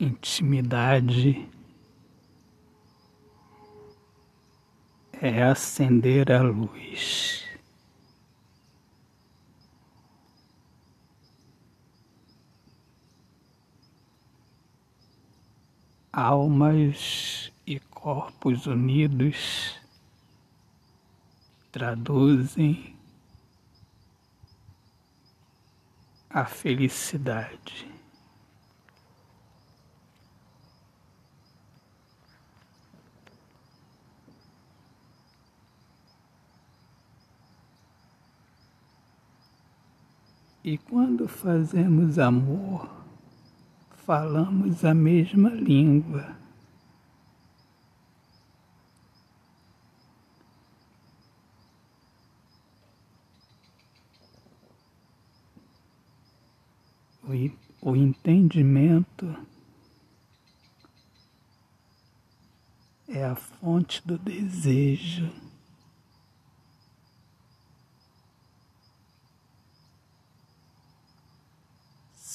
Intimidade é acender a luz. Almas e corpos unidos traduzem a felicidade. E quando fazemos amor, falamos a mesma língua. O, entendimento é a fonte do desejo.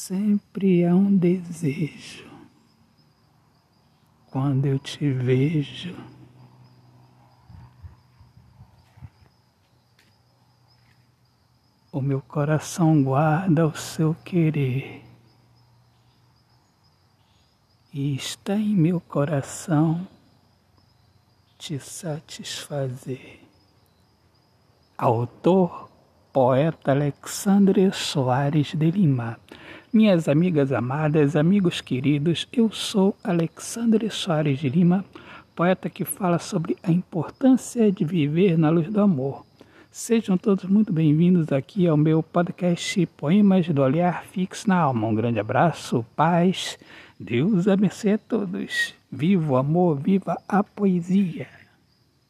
Sempre há um desejo quando eu te vejo. O meu coração guarda o seu querer e está em meu coração te satisfazer. Autor, poeta Alexandre Soares de Lima. Minhas amigas amadas, amigos queridos, eu sou Alexandre Soares de Lima, poeta que fala sobre a importância de viver na luz do amor. Sejam todos muito bem-vindos aqui ao meu podcast Poemas do Olhar Fixo na Alma. Um grande abraço, paz, Deus abençoe a todos. Viva o amor, viva a poesia.